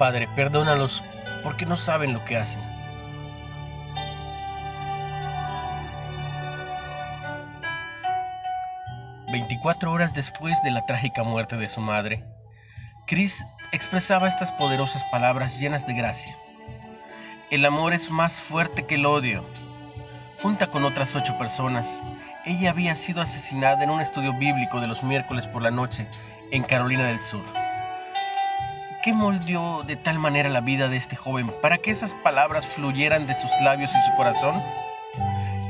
Padre, perdónalos porque no saben lo que hacen. Veinticuatro horas después de la trágica muerte de su madre, Chris expresaba estas poderosas palabras llenas de gracia. El amor es más fuerte que el odio. Junta con otras ocho personas, ella había sido asesinada en un estudio bíblico de los miércoles por la noche en Carolina del Sur. ¿Qué moldeó de tal manera la vida de este joven para que esas palabras fluyeran de sus labios y su corazón?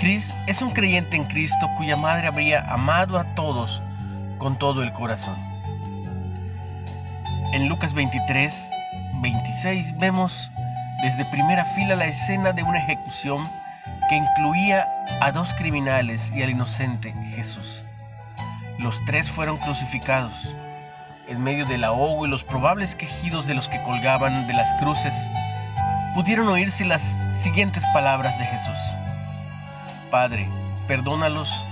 Chris es un creyente en Cristo cuya madre habría amado a todos con todo el corazón. En Lucas 23, 26 vemos desde primera fila la escena de una ejecución que incluía a dos criminales y al inocente Jesús. Los tres fueron crucificados. En medio del ahogo y los probables quejidos de los que colgaban de las cruces, pudieron oírse las siguientes palabras de Jesús. Padre, perdónalos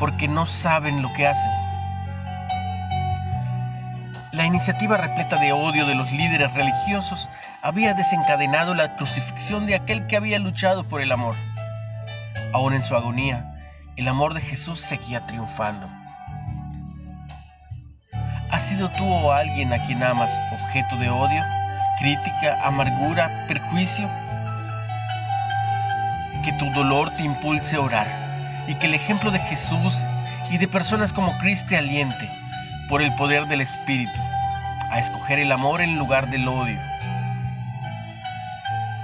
porque no saben lo que hacen. La iniciativa repleta de odio de los líderes religiosos había desencadenado la crucifixión de aquel que había luchado por el amor. Aún en su agonía, el amor de Jesús seguía triunfando. ¿Has sido tú o alguien a quien amas objeto de odio, crítica, amargura, perjuicio? Que tu dolor te impulse a orar y que el ejemplo de Jesús y de personas como Cristo te aliente por el poder del Espíritu a escoger el amor en lugar del odio.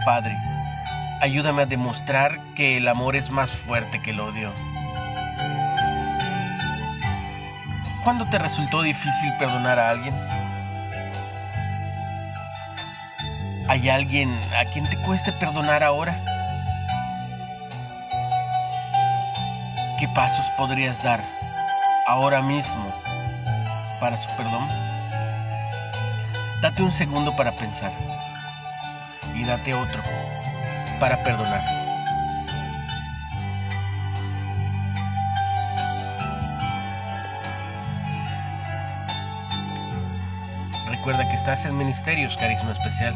Padre, ayúdame a demostrar que el amor es más fuerte que el odio. ¿Cuándo te resultó difícil perdonar a alguien? ¿Hay alguien a quien te cueste perdonar ahora? ¿Qué pasos podrías dar ahora mismo para su perdón? Date un segundo para pensar y date otro para perdonar. Recuerda que estás en Ministerios Carisma Especial